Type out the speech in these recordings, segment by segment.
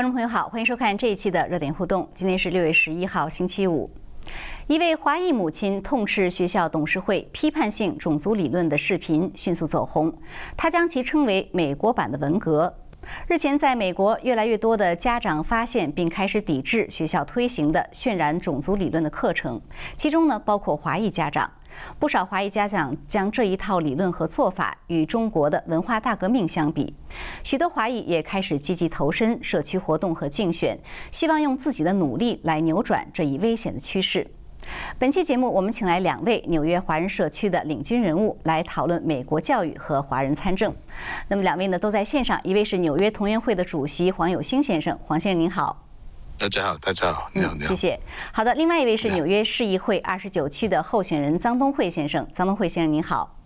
观众朋友好，欢迎收看这一期的热点互动。今天是六月十一号，星期五。一位华裔母亲痛斥学校董事会批判性种族理论的视频迅速走红，她将其称为“美国版的文革”。日前，在美国，越来越多的家长发现并开始抵制学校推行的渲染种族理论的课程，其中呢包括华裔家长。不少华裔家长将这一套理论和做法与中国的文化大革命相比，许多华裔也开始积极投身社区活动和竞选，希望用自己的努力来扭转这一危险的趋势。本期节目，我们请来两位纽约华人社区的领军人物来讨论美国教育和华人参政。那么，两位呢都在线上，一位是纽约同源会的主席黄有兴先生，黄先生您好。大家好，大家好，你好，你好，谢谢。好的，另外一位是纽约市议会二十九区的候选人张东慧先生，张东慧先生您好。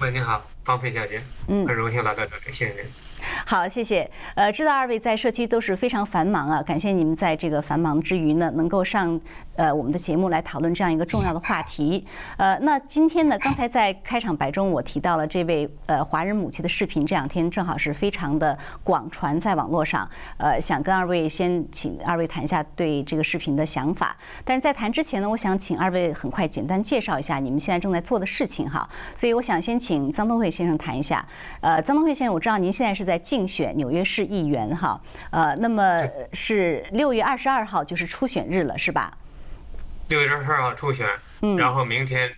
喂，你好，方菲小姐，嗯，很荣幸来到这里，谢谢您。好，谢谢。呃，知道二位在社区都是非常繁忙啊，感谢你们在这个繁忙之余呢，能够上呃我们的节目来讨论这样一个重要的话题。呃，那今天呢，刚才在开场白中我提到了这位呃华人母亲的视频，这两天正好是非常的广传在网络上。呃，想跟二位先请二位谈一下对这个视频的想法。但是在谈之前呢，我想请二位很快简单介绍一下你们现在正在做的事情哈。所以我想先请张东慧先生谈一下。呃，张东慧先生，我知道您现在是在竞选纽约市议员哈，呃，那么是六月二十二号就是初选日了，是吧？六月二十二号初选，嗯，然后明天。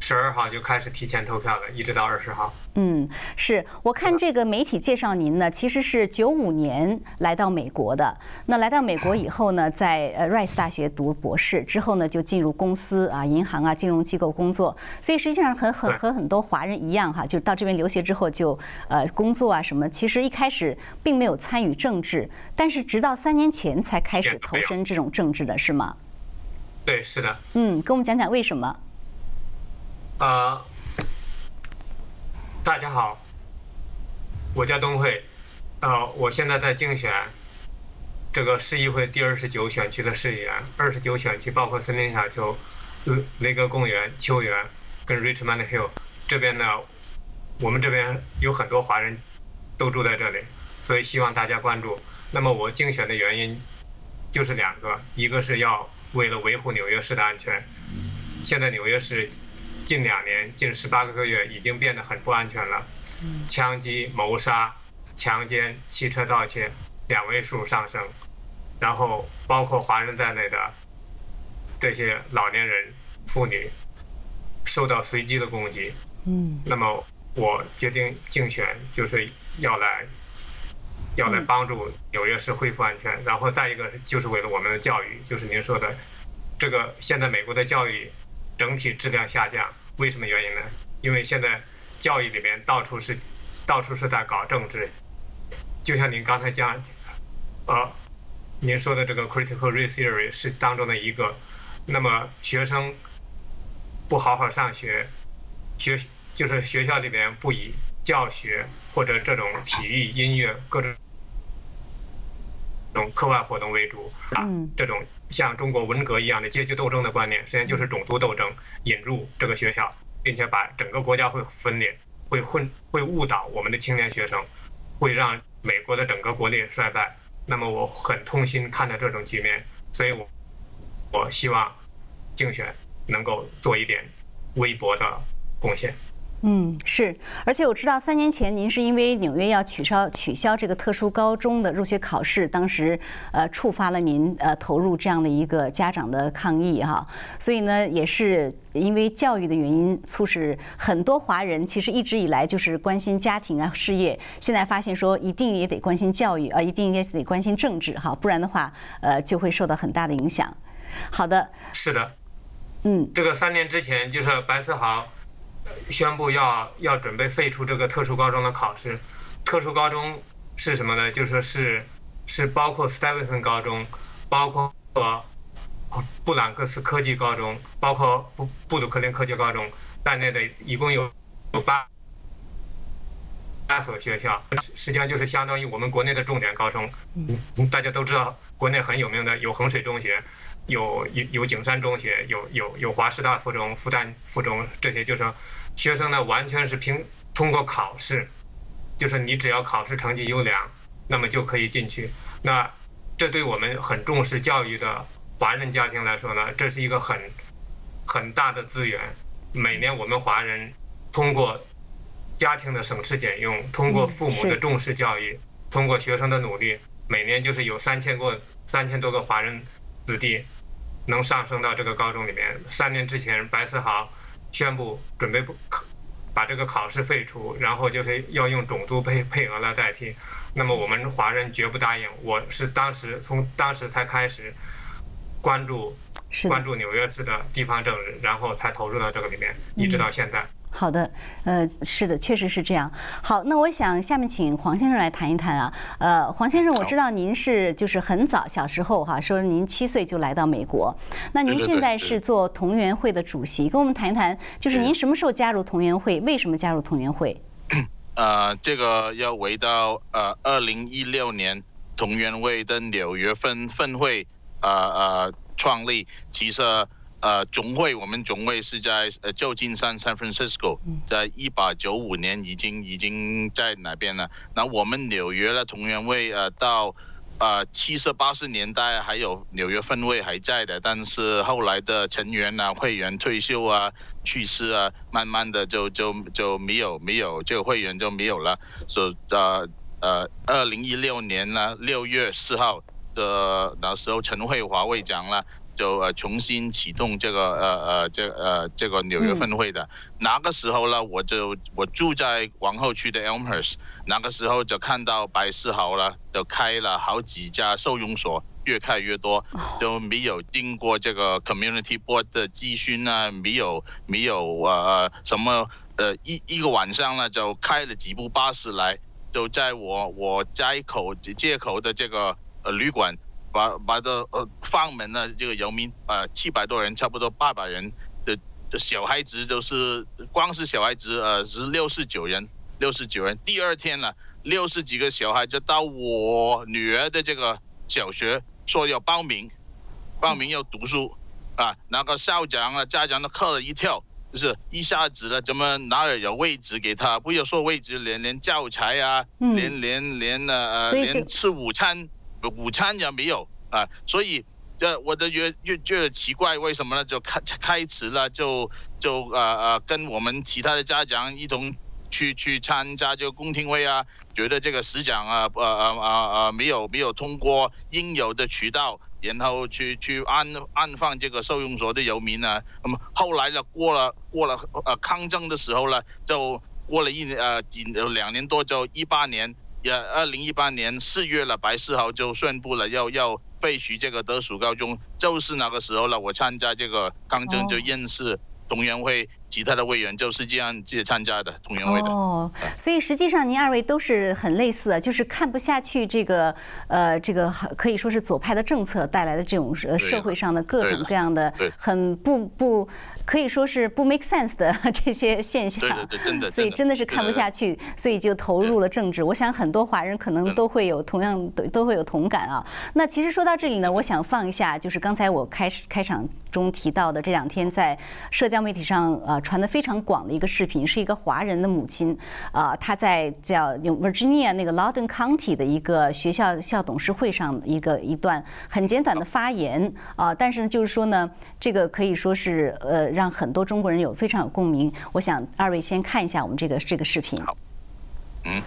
十二号就开始提前投票了，一直到二十号。嗯，是我看这个媒体介绍您呢，其实是九五年来到美国的。那来到美国以后呢，在呃 Rice 大学读博士，之后呢就进入公司啊、银行啊、金融机构工作。所以实际上很很和很多华人一样哈，就到这边留学之后就呃工作啊什么。其实一开始并没有参与政治，但是直到三年前才开始投身这种政治的是吗？对，是的。嗯，跟我们讲讲为什么？呃，大家好，我叫东慧，呃，我现在在竞选这个市议会第二十九选区的市议员。二十九选区包括森林小丘、雷格公园、秋园跟 Richmond Hill 这边呢，我们这边有很多华人都住在这里，所以希望大家关注。那么我竞选的原因就是两个，一个是要为了维护纽约市的安全，现在纽约市。近两年，近十八个月，已经变得很不安全了。枪击、谋杀、强奸、汽车盗窃，两位数上升。然后，包括华人在内的这些老年人、妇女，受到随机的攻击。嗯。那么，我决定竞选，就是要来，要来帮助纽约市恢复安全。然后再一个，就是为了我们的教育，就是您说的，这个现在美国的教育。整体质量下降，为什么原因呢？因为现在教育里面到处是，到处是在搞政治，就像您刚才讲，呃，您说的这个 critical race theory 是当中的一个。那么学生不好好上学，学就是学校里边不以教学或者这种体育、音乐各种种课外活动为主啊，这种。像中国文革一样的阶级斗争的观念，实际上就是种族斗争引入这个学校，并且把整个国家会分裂，会混，会误导我们的青年学生，会让美国的整个国力衰败。那么我很痛心看到这种局面，所以我我希望竞选能够做一点微薄的贡献。嗯，是，而且我知道三年前您是因为纽约要取消取消这个特殊高中的入学考试，当时呃触发了您呃投入这样的一个家长的抗议哈，所以呢也是因为教育的原因，促使很多华人其实一直以来就是关心家庭啊事业，现在发现说一定也得关心教育啊，一定也得关心政治哈，不然的话呃就会受到很大的影响。好的，是的，嗯，这个三年之前就是白思豪。宣布要要准备废除这个特殊高中的考试，特殊高中是什么呢？就说是是包括 Stevenson 高中，包括布朗克斯科技高中，包括布布鲁克林科技高中在内的，一共有有八八所学校，实际上就是相当于我们国内的重点高中。嗯，大家都知道，国内很有名的有衡水中学。有有有景山中学，有有有华师大附中、复旦附中，这些就是学生呢，完全是凭通过考试，就是你只要考试成绩优良，那么就可以进去。那这对我们很重视教育的华人家庭来说呢，这是一个很很大的资源。每年我们华人通过家庭的省吃俭用，通过父母的重视教育，通过学生的努力，每年就是有三千个三千多个华人子弟能上升到这个高中里面。三年之前，白思豪宣布准备不考把这个考试废除，然后就是要用种族配配额来代替。那么我们华人绝不答应。我是当时从当时才开始关注关注纽约市的地方政治，然后才投入到这个里面，一直到现在。好的，呃，是的，确实是这样。好，那我想下面请黄先生来谈一谈啊。呃，黄先生，我知道您是就是很早小时候哈，说您七岁就来到美国。那您现在是做同源会的主席，跟我们谈一谈，就是您什么时候加入同源会？为什么加入同源会？呃，这个要回到呃二零一六年同源会的纽约分分会呃呃创立，其实。呃，总会我们总会是在呃旧金山 San Francisco，在一八九五年已经已经在那边了。那我们纽约的同源会呃到呃七十八十年代还有纽约分会还在的，但是后来的成员啊会员退休啊去世啊，慢慢的就就就没有没有这个会员就没有了。所以呃呃二零一六年呢六月四号的那时候陈慧华会长了。就呃重新启动这个呃呃这呃这个纽约分会的，那个时候呢，我就我住在皇后区的 Elmhurst，那个时候就看到白世豪了，就开了好几家收容所，越开越多，就没有经过这个 Community Board 的咨询啊，没有没有呃什么呃一一个晚上呢，就开了几部巴士来，就在我我街口街口的这个呃旅馆。把把这呃放门呢，这个游民啊七百多人，差不多八百人的小孩子都是，光是小孩子呃是六十九人，六十九人。第二天呢，六十几个小孩就到我女儿的这个小学说要报名，报名要读书啊，那个校长啊家长都吓了一跳，就是一下子呢怎么哪儿有位置给他？不要说位置，连连教材啊，连连连呃连吃午餐。午餐也没有啊，所以这我的越越觉得奇怪，为什么呢？就开开始了，就就呃呃，跟我们其他的家长一同去去参加这个公听会啊，觉得这个市长啊呃呃呃呃没有没有通过应有的渠道，然后去去安安放这个收容所的游民呢。那么后来呢，过了过了呃抗争的时候呢，就过了一年呃几两年多，就一八年。也二零一八年四月了，白世豪就宣布了要要废除这个德属高中，就是那个时候了。我参加这个抗争就认识董元会。其他的委员就是这样去参加的同源会的。哦，所以实际上您二位都是很类似，就是看不下去这个呃这个可以说是左派的政策带来的这种呃社会上的各种各样的很不不可以说是不 make sense 的这些现象，真的，所以真的是看不下去，所以就投入了政治。我想很多华人可能都会有同样都都会有同感啊。那其实说到这里呢，我想放一下，就是刚才我开始开场中提到的这两天在社交媒体上传的非常广的一个视频，是一个华人的母亲，啊，她在叫 Virginia 那个 l o u d o n County 的一个学校校董事会上一个一段很简短的发言，啊，但是呢，就是说呢，这个可以说是呃，让很多中国人有非常有共鸣。我想二位先看一下我们这个这个视频。Hmm?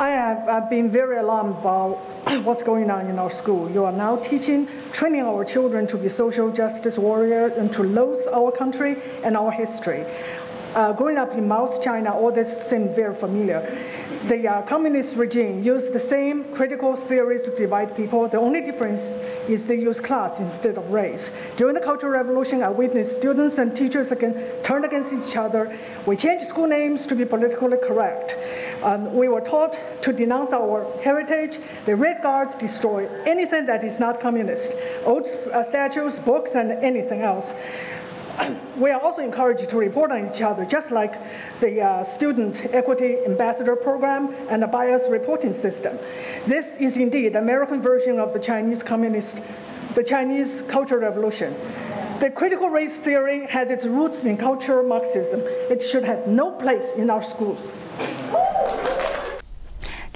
I have I've been very alarmed about what's going on in our school. You are now teaching, training our children to be social justice warriors and to loathe our country and our history. Uh, growing up in Mao's China, all this seemed very familiar the uh, communist regime used the same critical theory to divide people. The only difference is they use class instead of race. During the Cultural Revolution, I witnessed students and teachers again turn against each other. We changed school names to be politically correct. Um, we were taught to denounce our heritage. The Red Guards destroy anything that is not communist, old uh, statues, books, and anything else. We are also encouraged to report on each other, just like the uh, Student Equity Ambassador Program and the bias reporting system. This is indeed the American version of the Chinese Communist, the Chinese Cultural Revolution. The critical race theory has its roots in cultural Marxism. It should have no place in our schools.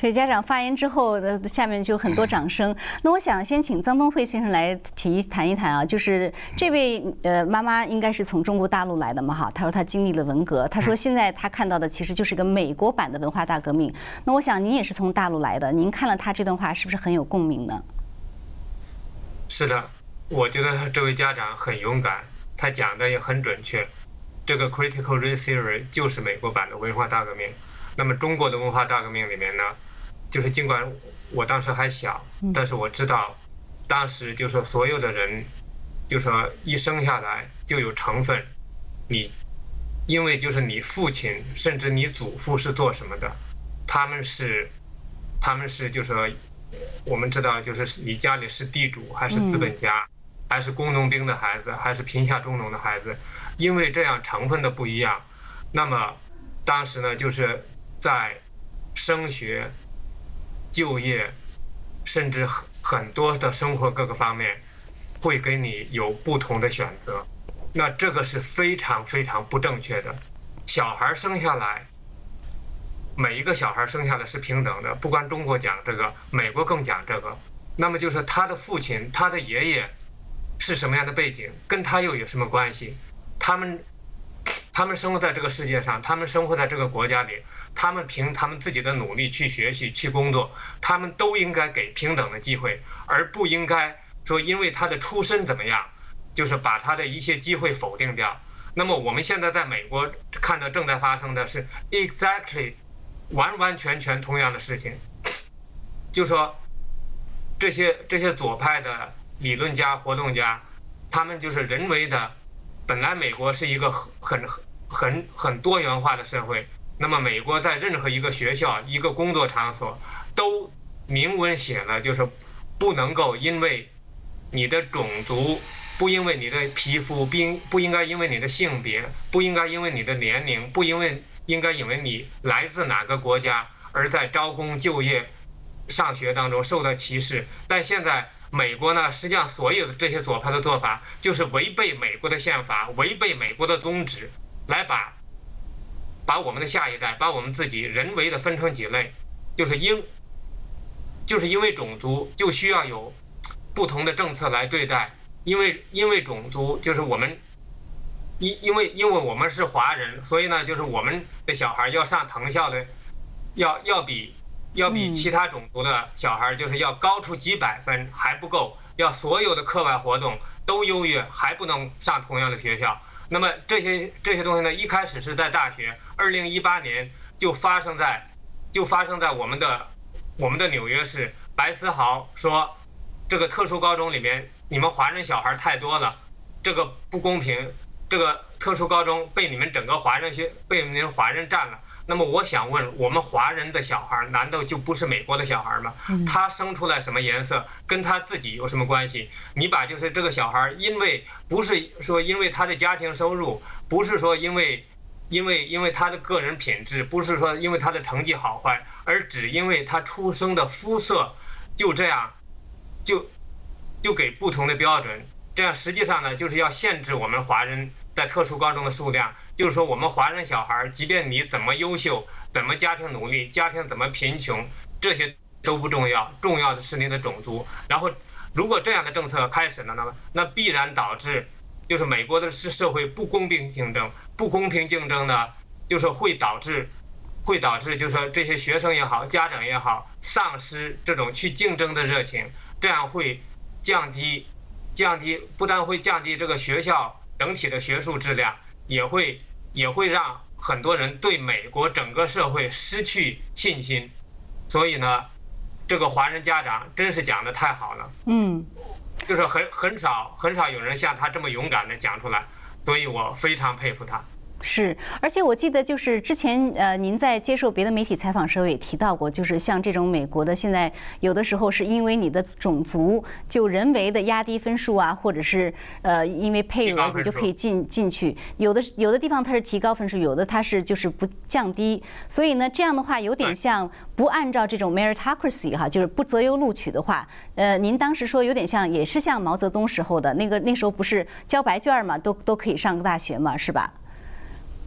对家长发言之后，呃，下面就很多掌声。那我想先请臧东慧先生来提谈一谈啊，就是这位呃妈妈应该是从中国大陆来的嘛哈，她说她经历了文革，她说现在她看到的其实就是一个美国版的文化大革命。那我想您也是从大陆来的，您看了她这段话是不是很有共鸣呢？是的，我觉得这位家长很勇敢，他讲的也很准确。这个 critical race theory 就是美国版的文化大革命。那么中国的文化大革命里面呢？就是尽管我当时还小，但是我知道，当时就是所有的人，就说一生下来就有成分，你，因为就是你父亲甚至你祖父是做什么的，他们是，他们是就说，我们知道就是你家里是地主还是资本家，还是工农兵的孩子还是贫下中农的孩子，因为这样成分的不一样，那么当时呢就是在升学。就业，甚至很很多的生活各个方面，会给你有不同的选择，那这个是非常非常不正确的。小孩生下来，每一个小孩生下来是平等的，不管中国讲这个，美国更讲这个。那么就是他的父亲、他的爷爷是什么样的背景，跟他又有什么关系？他们。他们生活在这个世界上，他们生活在这个国家里，他们凭他们自己的努力去学习、去工作，他们都应该给平等的机会，而不应该说因为他的出身怎么样，就是把他的一些机会否定掉。那么我们现在在美国看到正在发生的是 exactly 完完全全同样的事情，就说这些这些左派的理论家、活动家，他们就是人为的。本来美国是一个很很很很多元化的社会，那么美国在任何一个学校、一个工作场所，都明文写了，就是不能够因为你的种族，不因为你的皮肤，不应不应该因为你的性别，不应该因为你的年龄，不因为应该因为你来自哪个国家，而在招工、就业、上学当中受到歧视。但现在。美国呢，实际上所有的这些左派的做法，就是违背美国的宪法，违背美国的宗旨，来把把我们的下一代，把我们自己人为的分成几类，就是因就是因为种族就需要有不同的政策来对待，因为因为种族就是我们因因为因为我们是华人，所以呢，就是我们的小孩要上藤校的，要要比。要比其他种族的小孩就是要高出几百分还不够，要所有的课外活动都优越还不能上同样的学校。那么这些这些东西呢，一开始是在大学，二零一八年就发生在就发生在我们的我们的纽约市。白思豪说，这个特殊高中里面你们华人小孩太多了，这个不公平，这个特殊高中被你们整个华人学被你们华人占了。那么我想问，我们华人的小孩难道就不是美国的小孩吗？他生出来什么颜色，跟他自己有什么关系？你把就是这个小孩，因为不是说因为他的家庭收入，不是说因为，因为因为他的个人品质，不是说因为他的成绩好坏，而只因为他出生的肤色，就这样，就，就给不同的标准，这样实际上呢，就是要限制我们华人。在特殊高中的数量，就是说我们华人小孩，即便你怎么优秀，怎么家庭努力，家庭怎么贫穷，这些都不重要，重要的是你的种族。然后，如果这样的政策开始了，那么那必然导致，就是美国的是社会不公平竞争，不公平竞争呢，就是会导致，会导致就是说这些学生也好，家长也好，丧失这种去竞争的热情，这样会降低，降低不但会降低这个学校。整体的学术质量也会也会让很多人对美国整个社会失去信心，所以呢，这个华人家长真是讲的太好了，嗯，就是很很少很少有人像他这么勇敢的讲出来，所以我非常佩服他。是，而且我记得就是之前呃，您在接受别的媒体采访时候也提到过，就是像这种美国的现在有的时候是因为你的种族就人为的压低分数啊，或者是呃因为配额你就可以进进去，有的有的地方它是提高分数，有的它是就是不降低，所以呢这样的话有点像不按照这种 meritocracy 哈，就是不择优录取的话，呃，您当时说有点像也是像毛泽东时候的那个那时候不是交白卷嘛，都都可以上个大学嘛，是吧？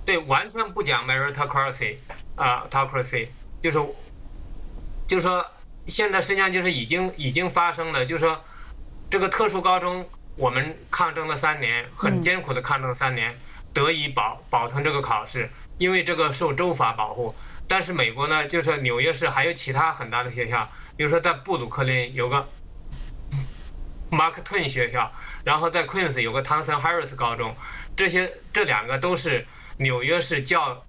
对，完全不讲 meritocracy，啊，ocracy，就是就是说现在实际上就是已经已经发生了，就是说这个特殊高中我们抗争了三年，很艰苦的抗争了三年，得以保保存这个考试，因为这个受州法保护。但是美国呢，就是纽约市还有其他很大的学校，比如说在布鲁克林有个 Mark Twain 学校，然后在 Queens 有个 Townsend Harris 高中，这些这两个都是纽约市教，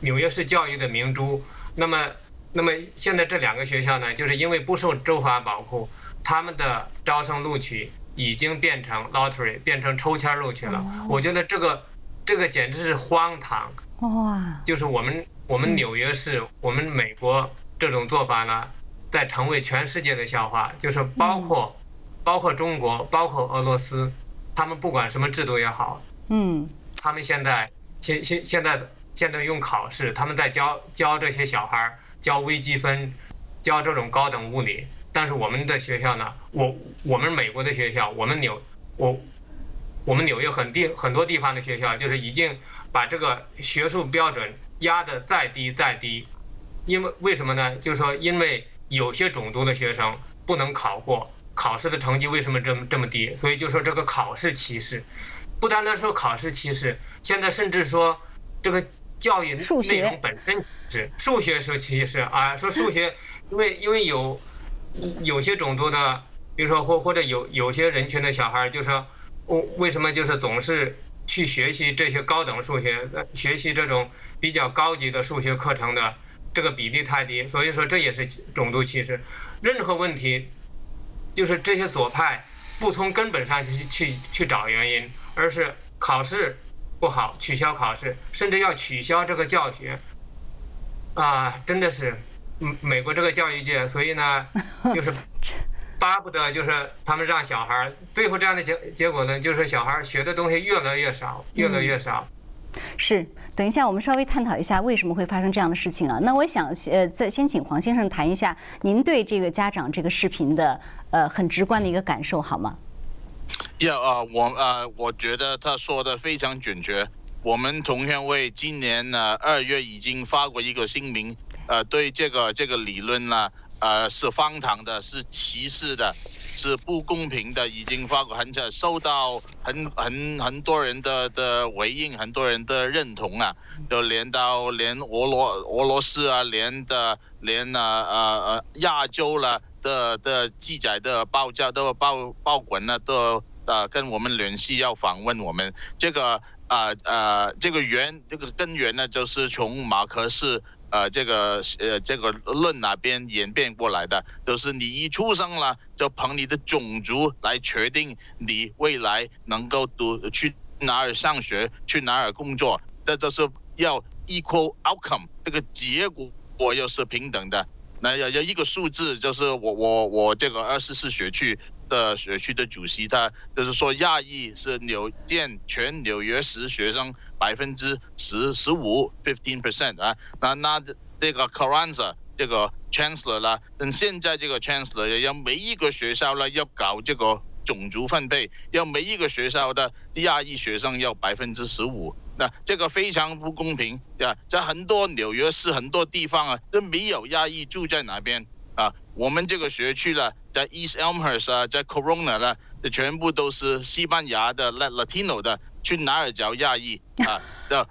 纽约市教育的明珠。那么，那么现在这两个学校呢，就是因为不受州法保护，他们的招生录取已经变成 lottery，变成抽签录取了。我觉得这个这个简直是荒唐。哇！就是我们。我们纽约市，我们美国这种做法呢，在成为全世界的笑话。就是包括，包括中国，包括俄罗斯，他们不管什么制度也好，嗯，他们现在现现现在现在用考试，他们在教教这些小孩儿教微积分，教这种高等物理。但是我们的学校呢，我我们美国的学校，我们纽我我们纽约很地很多地方的学校，就是已经把这个学术标准。压的再低再低，因为为什么呢？就是说，因为有些种族的学生不能考过考试的成绩，为什么这么这么低？所以就说这个考试歧视，不单单说考试歧视，现在甚至说这个教育内容本身歧视，数学是歧视啊，说数学，因为因为有有些种族的，比如说或或者有有些人群的小孩，就说为为什么就是总是。去学习这些高等数学，学习这种比较高级的数学课程的这个比例太低，所以说这也是种族歧视。任何问题，就是这些左派不从根本上去去去找原因，而是考试不好取消考试，甚至要取消这个教学，啊，真的是，美国这个教育界，所以呢，就是。巴不得就是他们让小孩儿，最后这样的结结果呢，就是小孩儿学的东西越来越少，越来越少。是，等一下我们稍微探讨一下为什么会发生这样的事情啊？那我想呃，再先请黄先生谈一下您对这个家长这个视频的呃很直观的一个感受好吗？要啊，我啊，我觉得他说的非常准确。我们同学会今年呢二月已经发过一个声明，呃，对这个这个理论呢。呃，是荒唐的，是歧视的，是不公平的，已经发过很久，受到很很很多人的的回应，很多人的认同啊，就连到连俄罗俄罗斯啊，连的连啊呃呃亚洲了的的记载的报价都报报滚了，都呃跟我们联系要访问我们这个啊呃这个源这个根源呢，就是从马克思。呃，这个呃，这个论哪边演变过来的，就是你一出生了，就凭你的种族来决定你未来能够读去哪儿上学，去哪儿工作，这就是要 equal outcome，这个结果我又是平等的。那有有一个数字，就是我我我这个二十四学区的学区的主席，他就是说亚裔是纽建全纽约市学生。百分之十十五，fifteen percent 啊，那那这个 Carranza 这个 Chancellor 啦，等现在这个 Chancellor 要每一个学校呢要搞这个种族分配，要每一个学校的亚裔学生要百分之十五，那这个非常不公平呀！在很多纽约市很多地方啊，都没有亚裔住在哪边啊？我们这个学区呢，在 East Elmhurst 啊，在 Corona 呢，全部都是西班牙的 Latino 的。去哪儿找亚裔啊？的，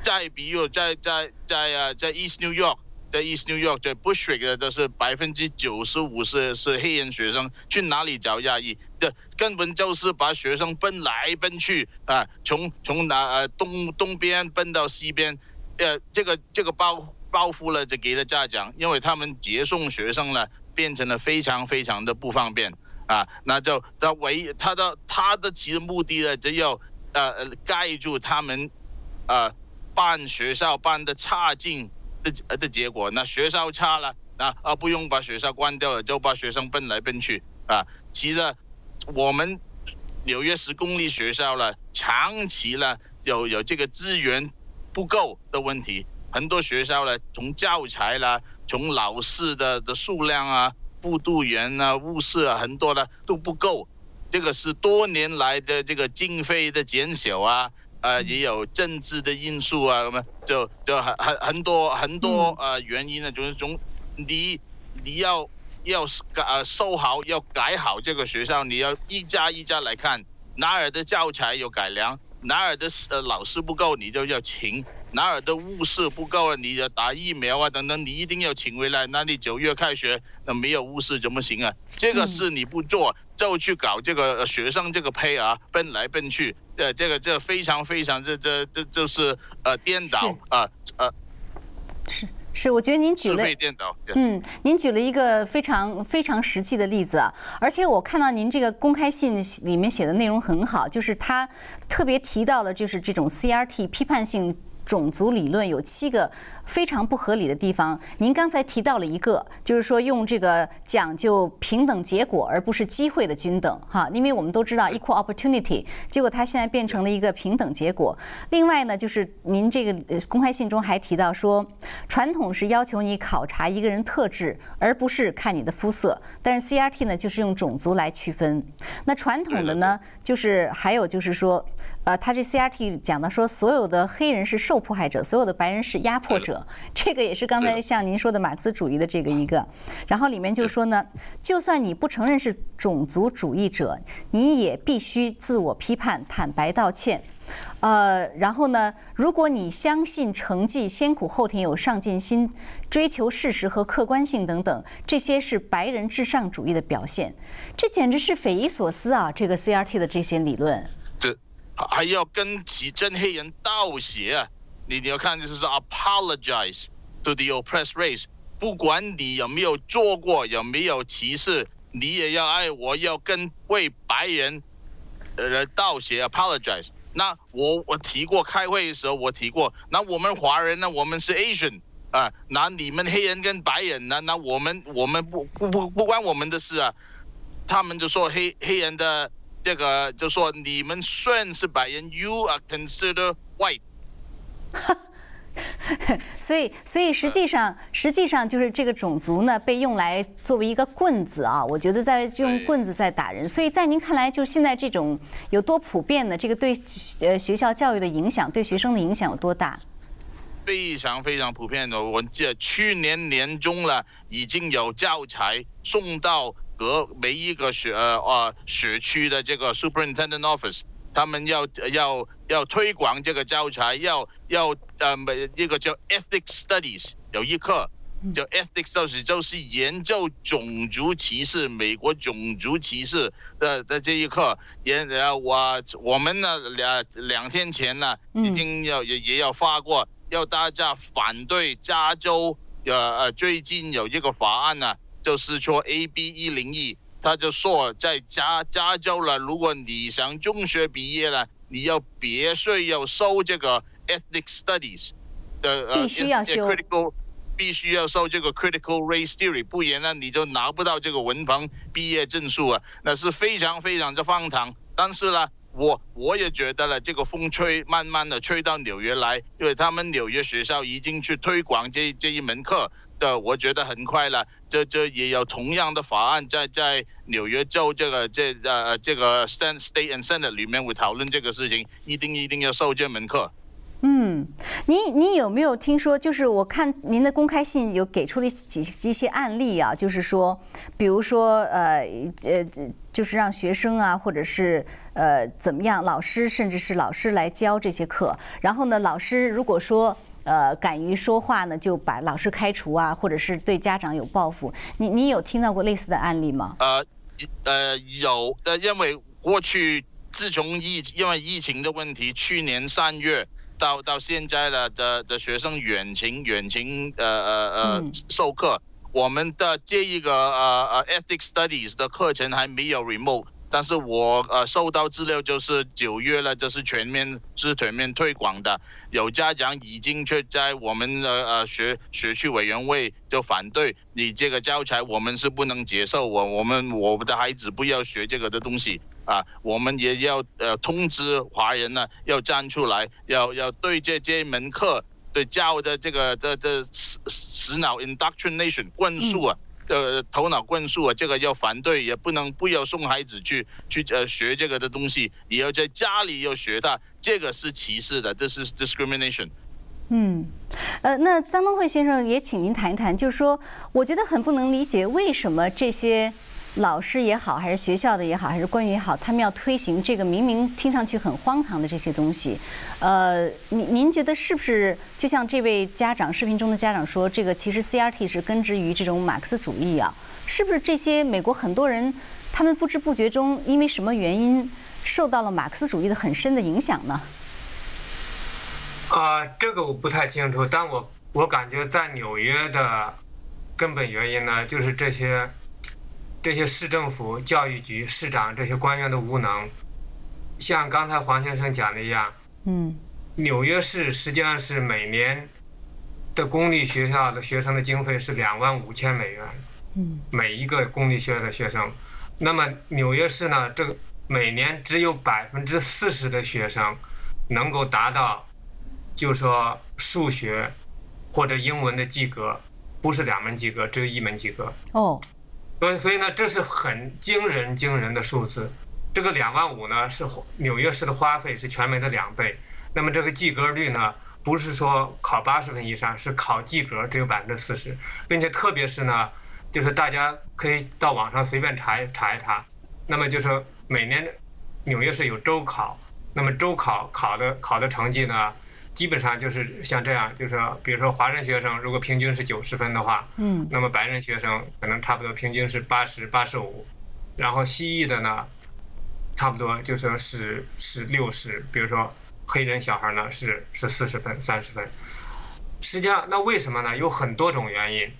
再比如在在在啊，在 East New York，在 East New York，在 Bushwick 的都是百分之九十五是是黑人学生，去哪里找亚裔？这根本就是把学生奔来奔去啊，从从哪呃东东边奔到西边，呃，这个这个包包袱了就给了家长，因为他们接送学生呢，变成了非常非常的不方便啊，那就他唯他的他的其实目的呢，只有。呃，盖住他们，呃，办学校办的差劲的的结果，那学校差了，那啊不用把学校关掉了，就把学生奔来奔去啊。其实我们纽约市公立学校呢，长期呢有有这个资源不够的问题，很多学校呢从教材啦，从老师的的数量啊，辅导员啊，物事啊，很多的都不够。这个是多年来的这个经费的减少啊，呃，也有政治的因素啊，什么就就很很很多很多呃原因呢，就是从你你要要改呃收好，要改好这个学校，你要一家一家来看哪儿的教材有改良，哪儿的呃老师不够，你就要请。哪儿的物事不够啊？你要打疫苗啊，等等，你一定要请回来。那你九月开学，那没有物事怎么行啊？这个事你不做，就去搞这个学生这个胚啊，奔来奔去，呃，这个这非常非常，这这这就是呃颠倒啊呃。是是，我觉得您举了颠倒，嗯，您举了一个非常非常实际的例子啊，而且我看到您这个公开信里面写的内容很好，就是他特别提到了就是这种 CRT 批判性。种族理论有七个非常不合理的地方，您刚才提到了一个，就是说用这个讲究平等结果，而不是机会的均等，哈，因为我们都知道 equal opportunity，结果它现在变成了一个平等结果。另外呢，就是您这个公开信中还提到说，传统是要求你考察一个人特质，而不是看你的肤色，但是 CRT 呢，就是用种族来区分。那传统的呢，就是还有就是说。呃，他这 CRT 讲的说，所有的黑人是受迫害者，所有的白人是压迫者，这个也是刚才像您说的马克思主义的这个一个。然后里面就说呢，就算你不承认是种族主义者，你也必须自我批判、坦白道歉。呃，然后呢，如果你相信成绩先苦后甜、有上进心、追求事实和客观性等等，这些是白人至上主义的表现，这简直是匪夷所思啊！这个 CRT 的这些理论。这还要跟几真黑人道谢啊！你你要看就是说 apologize to the oppressed race，不管你有没有做过，有没有歧视，你也要爱，我要跟为白人呃道谢 apologize。那我我提过开会的时候我提过，那我们华人呢，我们是 Asian 啊，那你们黑人跟白人呢，那我们我们不不不不关我们的事啊，他们就说黑黑人的。这个就说你们算是白人，You are considered white。所以，所以实际上，实际上就是这个种族呢，被用来作为一个棍子啊。我觉得在用棍子在打人。所以在您看来，就现在这种有多普遍呢？这个对呃学校教育的影响，对学生的影响有多大？非常非常普遍的。我记得去年年中了，已经有教材送到。各每一个学呃啊学区的这个 superintendent office，他们要要要推广这个教材，要要呃每一个叫 ethics studies 有一课叫 ethics studies，就是研究种族歧视，美国种族歧视的的这一课。也呃我我们呢两两天前呢已经要也也要发过，要大家反对加州呃呃最近有一个法案呢。就是说，A B 一零一，他就说在加加州了，如果你想中学毕业了，你要必须要收这个 ethnic studies 的呃，必须要修，必须要收这个 critical race theory，不然呢你就拿不到这个文凭毕业证书啊，那是非常非常的荒唐。但是呢，我我也觉得了，这个风吹慢慢的吹到纽约来，因为他们纽约学校已经去推广这这一门课。的，我觉得很快了。这这也有同样的法案在在纽约州这个这呃这个 state state and senate 里面会讨论这个事情，一定一定要授这门课。嗯，您您有没有听说？就是我看您的公开信有给出了几几些案例啊，就是说，比如说呃呃，就是让学生啊，或者是呃怎么样，老师甚至是老师来教这些课，然后呢，老师如果说。呃，敢于说话呢，就把老师开除啊，或者是对家长有报复。你你有听到过类似的案例吗？呃，呃有，呃，因为过去自从疫因为疫情的问题，去年三月到到现在了的的学生远程远程呃呃呃授课，我们的这一个呃呃 ethics studies 的课程还没有 remote。但是我呃收到资料就是九月了，就是全面是全面推广的。有家长已经去在我们的呃学学区委员会就反对你这个教材，我们是不能接受。我我们我们的孩子不要学这个的东西啊，我们也要呃通知华人呢，要站出来，要要对这这门课对教的这个这这死死脑 indoctrination 灌输啊。呃，头脑灌输啊，这个要反对，也不能不要送孩子去去呃学这个的东西，也要在家里要学它，这个是歧视的，这是 discrimination。嗯，呃，那张东慧先生也请您谈一谈，就是说，我觉得很不能理解，为什么这些老师也好，还是学校的也好，还是官员也好，他们要推行这个明明听上去很荒唐的这些东西？呃，您您觉得是不是就像这位家长视频中的家长说，这个其实 CRT 是根植于这种马克思主义啊？是不是这些美国很多人他们不知不觉中因为什么原因受到了马克思主义的很深的影响呢？啊，这个我不太清楚，但我我感觉在纽约的根本原因呢，就是这些这些市政府、教育局、市长这些官员的无能。像刚才黄先生讲的一样，嗯，纽约市实际上是每年的公立学校的学生的经费是两万五千美元，嗯，每一个公立学校的学生。那么纽约市呢，这个每年只有百分之四十的学生能够达到。就说数学或者英文的及格，不是两门及格，只有一门及格。哦，所以所以呢，这是很惊人惊人的数字。这个两万五呢，是纽约市的花费是全美的两倍。那么这个及格率呢，不是说考八十分以上，是考及格只有百分之四十，并且特别是呢，就是大家可以到网上随便查一查一查。那么就是每年纽约市有周考，那么周考考的考的成绩呢？基本上就是像这样，就是比如说华人学生如果平均是九十分的话，嗯，那么白人学生可能差不多平均是八十八十五，然后西裔的呢，差不多就是是是六十，比如说黑人小孩呢是是四十分三十分，实际上那为什么呢？有很多种原因，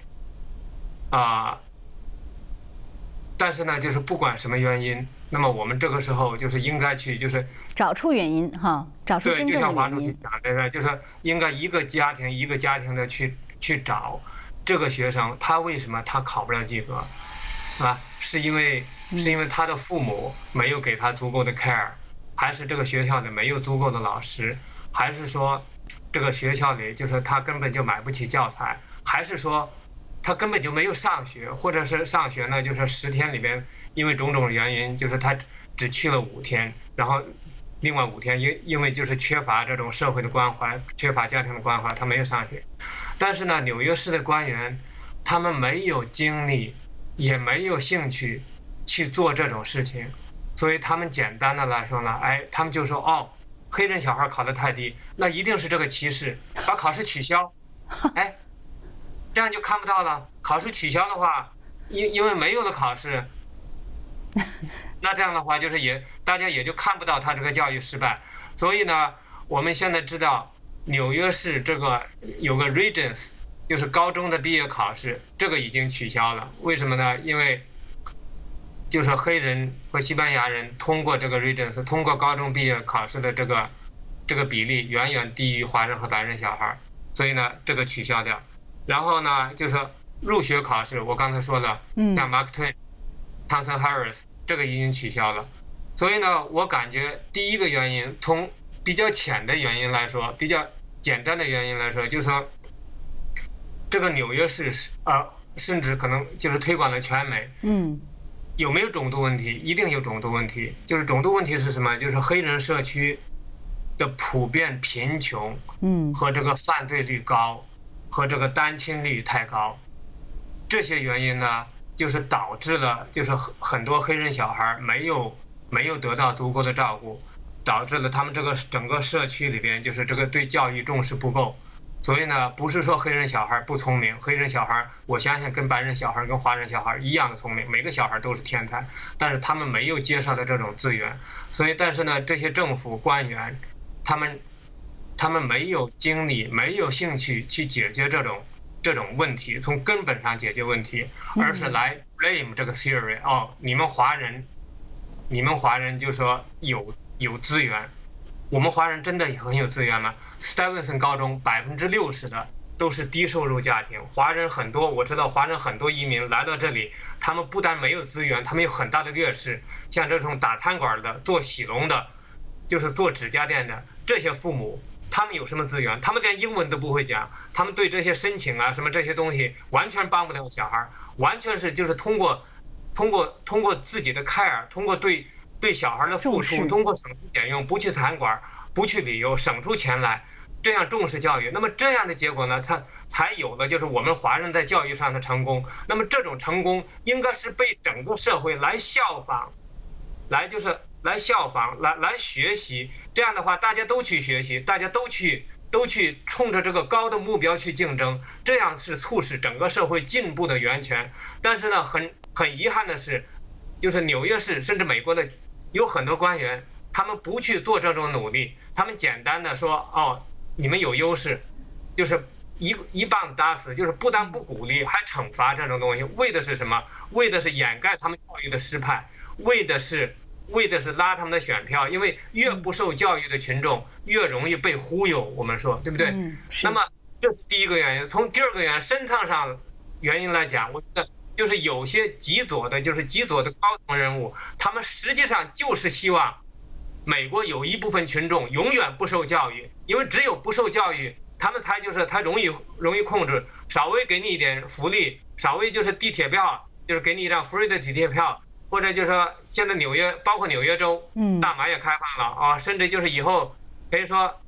啊。但是呢，就是不管什么原因，那么我们这个时候就是应该去，就是找出原因哈，找出真正的原因。对，就像华主席讲的，就是应该一个家庭一个家庭的去去找这个学生，他为什么他考不了及格，啊？是因为是因为他的父母没有给他足够的 care，还是这个学校里没有足够的老师，还是说这个学校里就是他根本就买不起教材，还是说？他根本就没有上学，或者是上学呢，就是十天里边，因为种种原因，就是他只去了五天，然后另外五天因因为就是缺乏这种社会的关怀，缺乏家庭的关怀，他没有上学。但是呢，纽约市的官员，他们没有精力，也没有兴趣去做这种事情，所以他们简单的来说呢，哎，他们就说哦，黑人小孩考得太低，那一定是这个歧视，把考试取消，哎。这样就看不到了。考试取消的话，因因为没有了考试，那这样的话就是也大家也就看不到他这个教育失败。所以呢，我们现在知道纽约市这个有个 Regents，就是高中的毕业考试，这个已经取消了。为什么呢？因为就是黑人和西班牙人通过这个 Regents，通过高中毕业考试的这个这个比例远远低于华人和白人小孩，所以呢，这个取消掉。然后呢，就是入学考试，我刚才说了，像 Mark Twain、Thompson Harris，这个已经取消了。所以呢，我感觉第一个原因，从比较浅的原因来说，比较简单的原因来说，就是说，这个纽约市啊，甚至可能就是推广了全美。嗯。有没有种族问题？一定有种族问题。就是种族问题是什么？就是黑人社区的普遍贫穷，嗯，和这个犯罪率高。和这个单亲率太高，这些原因呢，就是导致了，就是很很多黑人小孩没有没有得到足够的照顾，导致了他们这个整个社区里边就是这个对教育重视不够。所以呢，不是说黑人小孩不聪明，黑人小孩我相信跟白人小孩跟华人小孩一样的聪明，每个小孩都是天才，但是他们没有接受的这种资源。所以，但是呢，这些政府官员，他们。他们没有精力，没有兴趣去解决这种这种问题，从根本上解决问题，而是来 blame 这个 theory。哦，你们华人，你们华人就说有有资源，我们华人真的很有资源吗？Stevenson 高中百分之六十的都是低收入家庭，华人很多，我知道华人很多移民来到这里，他们不但没有资源，他们有很大的劣势，像这种打餐馆的、做洗龙的，就是做指甲店的这些父母。他们有什么资源？他们连英文都不会讲，他们对这些申请啊什么这些东西完全帮不了小孩儿，完全是就是通过，通过通过自己的 care，通过对对小孩的付出，通过省吃俭用，不去餐馆，不去旅游，省出钱来，这样重视教育，那么这样的结果呢，才才有了就是我们华人在教育上的成功。那么这种成功应该是被整个社会来效仿，来就是来效仿，来来学习。这样的话，大家都去学习，大家都去都去冲着这个高的目标去竞争，这样是促使整个社会进步的源泉。但是呢，很很遗憾的是，就是纽约市甚至美国的有很多官员，他们不去做这种努力，他们简单的说哦。你们有优势，就是一一棒打死，就是不但不鼓励，还惩罚这种东西，为的是什么？为的是掩盖他们教育的失败，为的是为的是拉他们的选票，因为越不受教育的群众越容易被忽悠。我们说对不对？那么这是第一个原因。从第二个原因深层上原因来讲，我觉得就是有些极左的，就是极左的高层人物，他们实际上就是希望。美国有一部分群众永远不受教育，因为只有不受教育，他们才就是他容易容易控制，稍微给你一点福利，稍微就是地铁票，就是给你一张 free 的地铁票，或者就是说现在纽约包括纽约州，嗯，大麻也开放了啊，甚至就是以后可以说，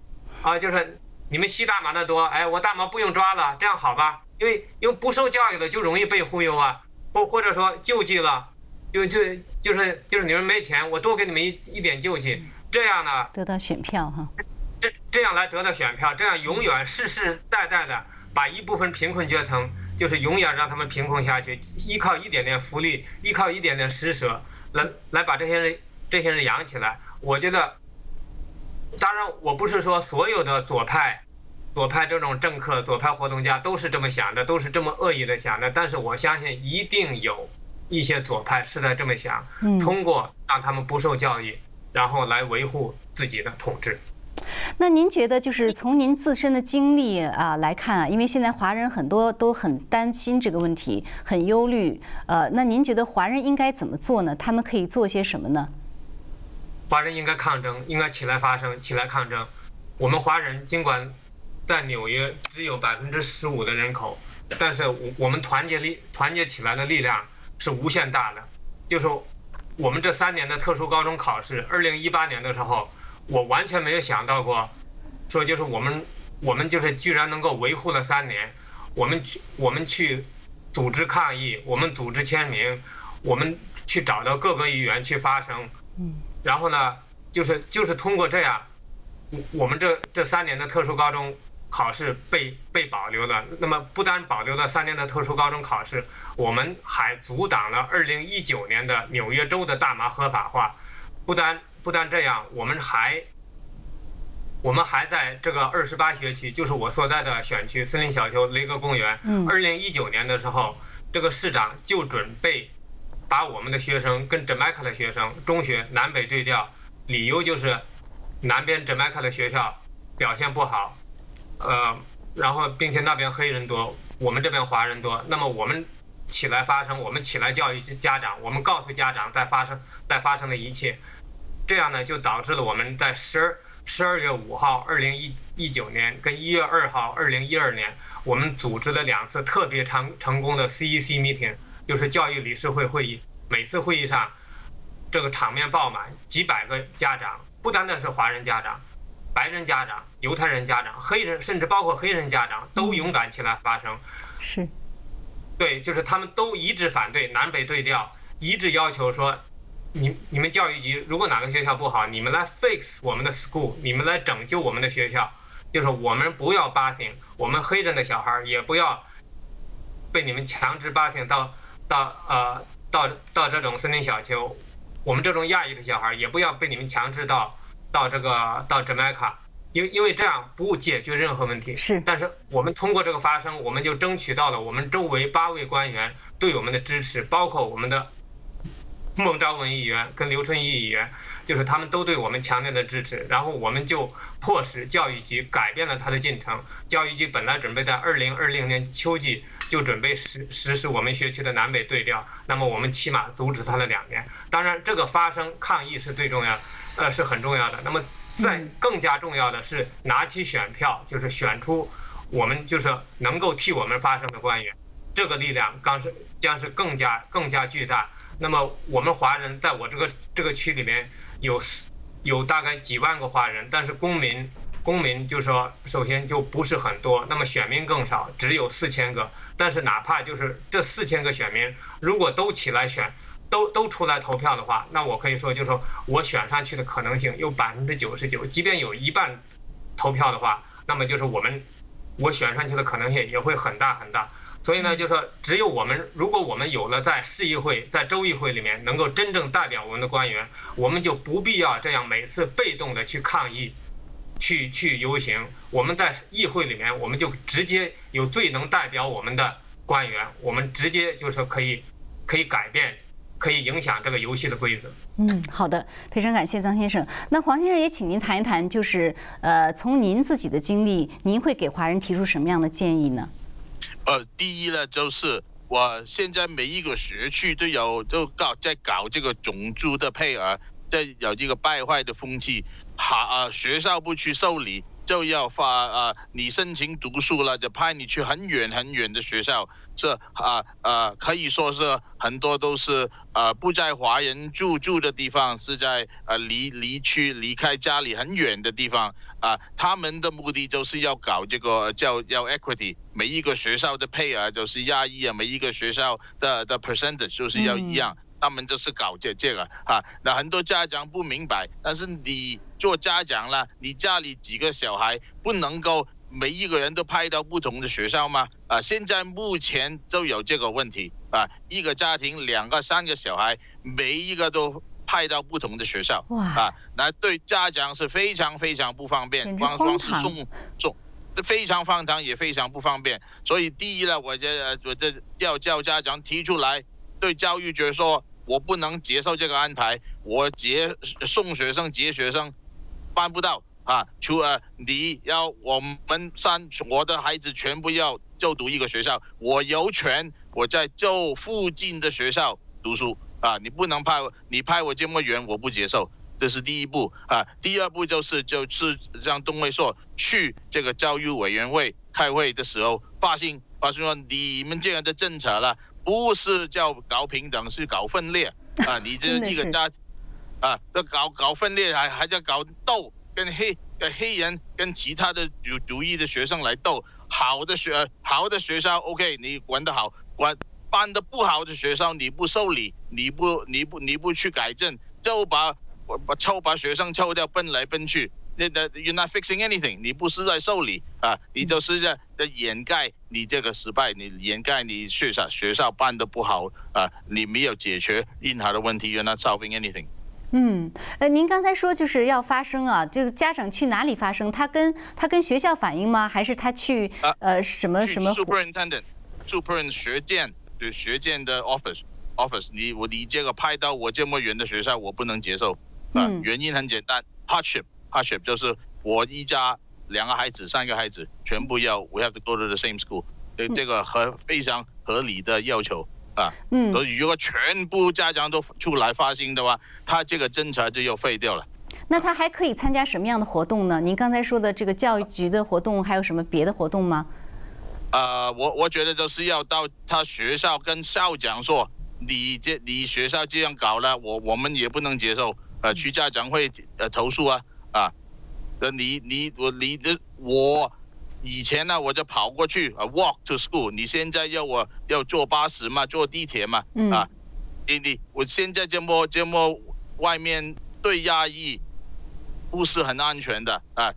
啊，就是你们吸大麻的多，哎，我大麻不用抓了，这样好吧？因为因为不受教育的就容易被忽悠啊，或或者说救济了。就就就是就是你们没钱，我多给你们一一点救济，这样呢得到选票哈，这这样来得到选票，这样永远世世代代的把一部分贫困阶层，就是永远让他们贫困下去，依靠一点点福利，依靠一点点施舍，来来把这些人这些人养起来。我觉得，当然我不是说所有的左派，左派这种政客、左派活动家都是这么想的，都是这么恶意的想的，但是我相信一定有。一些左派是在这么想，通过让他们不受教育，然后来维护自己的统治。那您觉得，就是从您自身的经历啊来看啊，因为现在华人很多都很担心这个问题，很忧虑。呃，那您觉得华人应该怎么做呢？他们可以做些什么呢？华人应该抗争，应该起来发声，起来抗争。我们华人尽管在纽约只有百分之十五的人口，但是我我们团结力团结起来的力量。是无限大的，就是我们这三年的特殊高中考试，二零一八年的时候，我完全没有想到过，说就是我们我们就是居然能够维护了三年，我们去我们去组织抗议，我们组织签名，我们去找到各个议员去发声，嗯，然后呢，就是就是通过这样，我们这这三年的特殊高中。考试被被保留了，那么不单保留了三年的特殊高中考试，我们还阻挡了2019年的纽约州的大麻合法化。不单不但这样，我们还我们还在这个二十八学区，就是我所在的选区森林小丘雷格公园。二零一九年的时候，这个市长就准备把我们的学生跟 jamaica 的学生中学南北对调，理由就是南边 jamaica 的学校表现不好。呃，然后并且那边黑人多，我们这边华人多，那么我们起来发声，我们起来教育家长，我们告诉家长在发生在发生的一切，这样呢就导致了我们在十二十二月五号二零一一九年跟一月二号二零一二年，我们组织了两次特别成成功的 CEC meeting，就是教育理事会会议，每次会议上这个场面爆满，几百个家长，不单单是华人家长。白人家长、犹太人家长、黑人，甚至包括黑人家长，都勇敢起来发声。是，对，就是他们都一致反对南北对调，一致要求说，你你们教育局如果哪个学校不好，你们来 fix 我们的 school，你们来拯救我们的学校，就是我们不要 busing，我们黑人的小孩也不要被你们强制 busing 到到呃到到这种森林小丘，我们这种亚裔的小孩也不要被你们强制到。到这个到 Jamaica，因因为这样不解决任何问题。是，但是我们通过这个发声，我们就争取到了我们周围八位官员对我们的支持，包括我们的 孟昭文议员跟刘春义议员，就是他们都对我们强烈的支持。然后我们就迫使教育局改变了他的进程。教育局本来准备在二零二零年秋季就准备实实施我们学区的南北对调，那么我们起码阻止他了两年。当然，这个发声抗议是最重要。呃，是很重要的。那么，再更加重要的是拿起选票，就是选出我们就是能够替我们发声的官员。这个力量刚是将是更加更加巨大。那么，我们华人在我这个这个区里面有有大概几万个华人，但是公民。公民就说首先就不是很多，那么选民更少，只有四千个。但是哪怕就是这四千个选民，如果都起来选，都都出来投票的话，那我可以说就是说我选上去的可能性有百分之九十九。即便有一半投票的话，那么就是我们我选上去的可能性也会很大很大。所以呢，就说只有我们，如果我们有了在市议会、在州议会里面能够真正代表我们的官员，我们就不必要这样每次被动的去抗议、去去游行。我们在议会里面，我们就直接有最能代表我们的官员，我们直接就是可以可以改变、可以影响这个游戏的规则。嗯，好的，非常感谢张先生。那黄先生也请您谈一谈，就是呃，从您自己的经历，您会给华人提出什么样的建议呢？呃，第一呢，就是我现在每一个学区都有都搞在搞这个种族的配额，在有这个败坏的风气，好啊，学校不去受理。就要发啊！你申请读书了，就派你去很远很远的学校，这啊啊可以说是很多都是啊不在华人住住的地方，是在呃离离去离开家里很远的地方啊。他们的目的就是要搞这个叫要 equity，每一个学校的配额就是压抑啊，每一个学校的的 percentage 就是要一样。他们就是搞这这个哈，那很多家长不明白，但是你做家长了，你家里几个小孩不能够每一个人都派到不同的学校吗？啊，现在目前就有这个问题啊，一个家庭两个三个小孩，每一个都派到不同的学校，啊，那对家长是非常非常不方便，光光是送送，这非常荒唐也非常不方便。所以第一呢，我这我这要叫家长提出来。对教育局说，我不能接受这个安排，我接送学生接学生办不到啊！除了你要我们三我的孩子全部要就读一个学校，我有权我在就附近的学校读书啊！你不能派你派我这么远，我不接受，这是第一步啊。第二步就是就是让东卫硕去这个教育委员会开会的时候，发现发现说你们这样的政策了。不是叫搞平等，是搞分裂 啊！你这一个家啊，这搞搞分裂，还还在搞斗，跟黑跟黑人跟其他的主主义的学生来斗。好的学好的学校，OK，你管得好，管办的不好的学校，你不受理，你不你不你不去改正，就把把抽把学生抽掉，奔来奔去。那那 you're not fixing anything，你不是在受理啊，你就是在在掩盖你这个失败，你掩盖你学校学校办的不好啊，你没有解决任何的问题，you're not solving anything。嗯，呃，您刚才说就是要发声啊，这个家长去哪里发声？他跟他跟学校反映吗？还是他去呃什么什么？Superintendent，Superintendent 学建对学建的 office，office，你我你这个派到我这么远的学校，我不能接受啊，原因很简单，hardship。Hardship 就是我一家两个孩子、三个孩子全部要 we have to go to the same school，这这个合非常合理的要求啊。嗯。所以如果全部家长都出来发心的话，他这个政策就要废掉了。那他还可以参加什么样的活动呢？您刚才说的这个教育局的活动，还有什么别的活动吗？呃，我我觉得就是要到他学校跟校长说，你这你学校这样搞了，我我们也不能接受，呃，去家长会呃投诉啊。啊，那你你我你的我以前呢我就跑过去啊，walk to school。你现在要我要坐巴士嘛，坐地铁嘛，啊，你你我现在这么这么外面对压抑不是很安全的啊，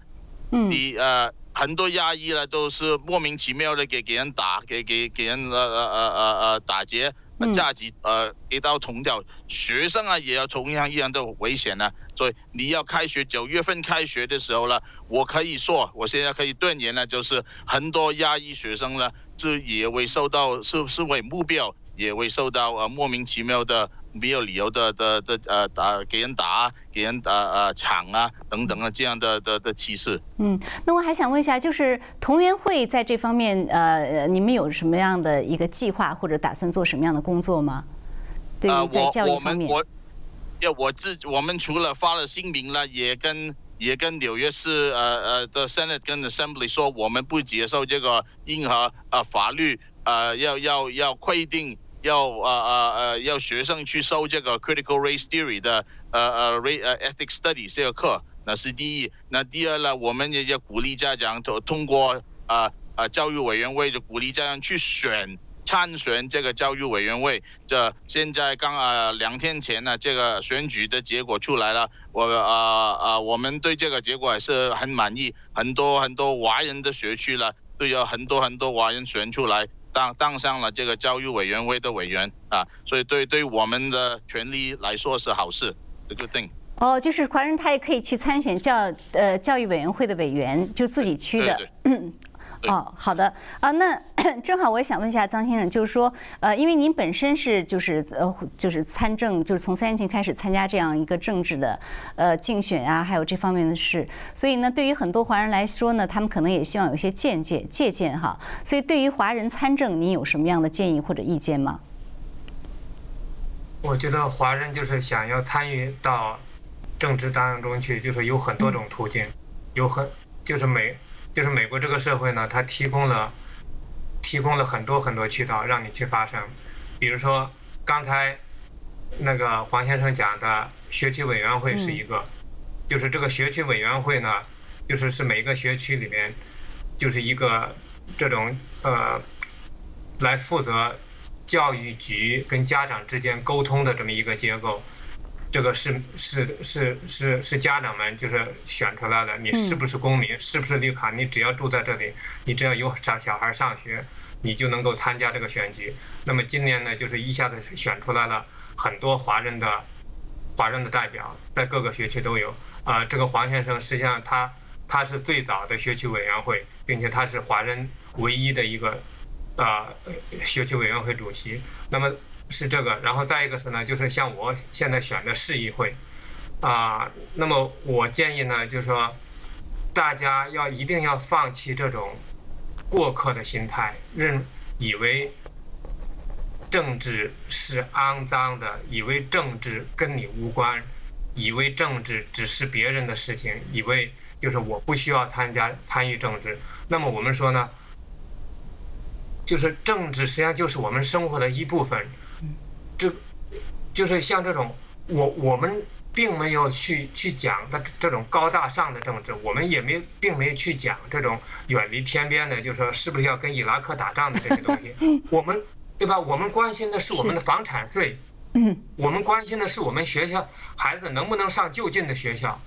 你呃很多压抑呢都是莫名其妙的给给人打，给给给人呃呃呃呃呃打劫。价值呃给到同掉，学生啊也要同样一样的危险呢。所以你要开学九月份开学的时候呢，我可以说，我现在可以断言呢，就是很多亚裔学生呢，就也会受到是是为目标，也会受到呃莫名其妙的。没有理由的的的呃打给人打给人呃呃抢啊等等啊这样的的的歧视。嗯，那我还想问一下，就是同源会在这方面呃你们有什么样的一个计划或者打算做什么样的工作吗？对于在教育方面。我我要我自我们除了发了声明了，也跟也跟纽约市呃呃的 Senate 跟 Assembly 说，我们不接受这个任何呃法律呃要要要规定。要呃呃呃要学生去修这个 critical race theory 的呃呃 race 呃 ethics study 这个课，那是第一。那第二呢，我们也要鼓励家长通通过啊啊教育委员会就鼓励家长去选参选这个教育委员会。这现在刚啊两天前呢，这个选举的结果出来了，我啊啊我们对这个结果还是很满意。很多很多华人的学区了，都有很多很多华人选出来。当当上了这个教育委员会的委员啊，所以对对我们的权利来说是好事，这就定。哦，就是华人他也可以去参选教呃教育委员会的委员，就自己区的。哦，好的啊，那 正好我也想问一下张先生，就是说，呃，因为您本身是就是呃就是参政，就是从三年前开始参加这样一个政治的呃竞选啊，还有这方面的事，所以呢，对于很多华人来说呢，他们可能也希望有一些见解借鉴哈。所以对于华人参政，您有什么样的建议或者意见吗？我觉得华人就是想要参与到政治当中去，就是有很多种途径，有很就是每。就是美国这个社会呢，它提供了提供了很多很多渠道让你去发声，比如说刚才那个黄先生讲的学区委员会是一个，就是这个学区委员会呢，就是是每个学区里面就是一个这种呃来负责教育局跟家长之间沟通的这么一个结构。这个是是是是是家长们就是选出来的，你是不是公民，是不是绿卡？你只要住在这里，你只要有小小孩上学，你就能够参加这个选举。那么今年呢，就是一下子选出来了很多华人的华人的代表，在各个学区都有。啊，这个黄先生实际上他他是最早的学区委员会，并且他是华人唯一的一个啊学区委员会主席。那么。是这个，然后再一个是呢，就是像我现在选的市议会，啊，那么我建议呢，就是说，大家要一定要放弃这种过客的心态，认以为政治是肮脏的，以为政治跟你无关，以为政治只是别人的事情，以为就是我不需要参加参与政治。那么我们说呢，就是政治实际上就是我们生活的一部分。这，就是像这种，我我们并没有去去讲的这种高大上的政治，我们也没并没有去讲这种远离天边的，就是说是不是要跟伊拉克打仗的这些东西。我们对吧？我们关心的是我们的房产税，我们关心的是我们学校孩子能不能上就近的学校，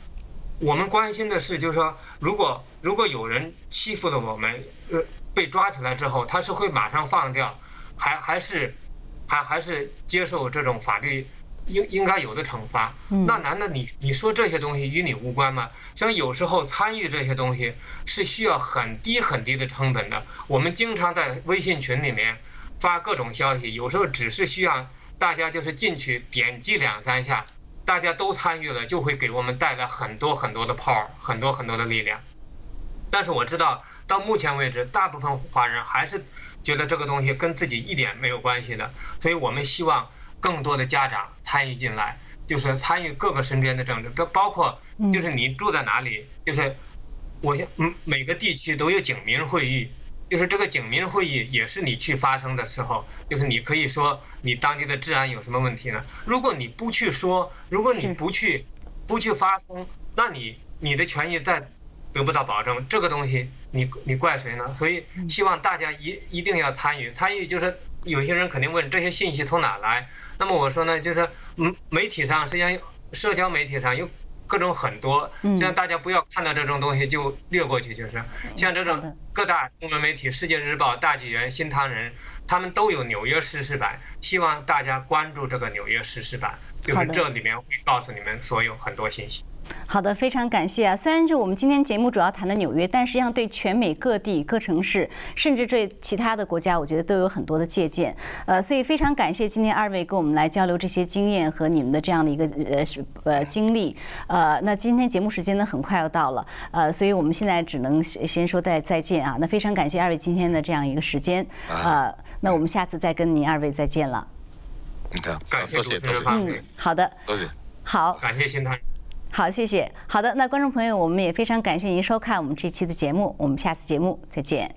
我们关心的是就是说，如果如果有人欺负了我们，呃，被抓起来之后，他是会马上放掉，还还是？还还是接受这种法律应应该有的惩罚，那难道你你说这些东西与你无关吗？像有时候参与这些东西是需要很低很低的成本的。我们经常在微信群里面发各种消息，有时候只是需要大家就是进去点击两三下，大家都参与了，就会给我们带来很多很多的 power，很多很多的力量。但是我知道到目前为止，大部分华人还是。觉得这个东西跟自己一点没有关系的，所以我们希望更多的家长参与进来，就是参与各个身边的政治，包包括就是你住在哪里，就是我嗯每个地区都有警民会议，就是这个警民会议也是你去发生的时候，就是你可以说你当地的治安有什么问题呢？如果你不去说，如果你不去不去发声，那你你的权益在。得不到保证，这个东西你你怪谁呢？所以希望大家一一定要参与，参与就是有些人肯定问这些信息从哪来？那么我说呢，就是嗯，媒体上实际上社交媒体上有各种很多，这样大家不要看到这种东西就略过去，就是。像这种各大中文媒体，《世界日报》、大纪元、新唐人，他们都有纽约实时版，希望大家关注这个纽约实时版，就是这里面会告诉你们所有很多信息。好的，非常感谢啊！虽然就我们今天节目主要谈的纽约，但实际上对全美各地各城市，甚至对其他的国家，我觉得都有很多的借鉴。呃，所以非常感谢今天二位跟我们来交流这些经验和你们的这样的一个呃呃经历。呃，那今天节目时间呢很快要到了，呃，所以我们现在只能先说再再见啊！那非常感谢二位今天的这样一个时间。呃，那我们下次再跟您二位再见了。好，感谢主持人。嗯，好的，多谢。好，感谢新唐。好谢谢。好的那观众朋友我们也非常感谢您收看我们这期的节目我们下次节目再见。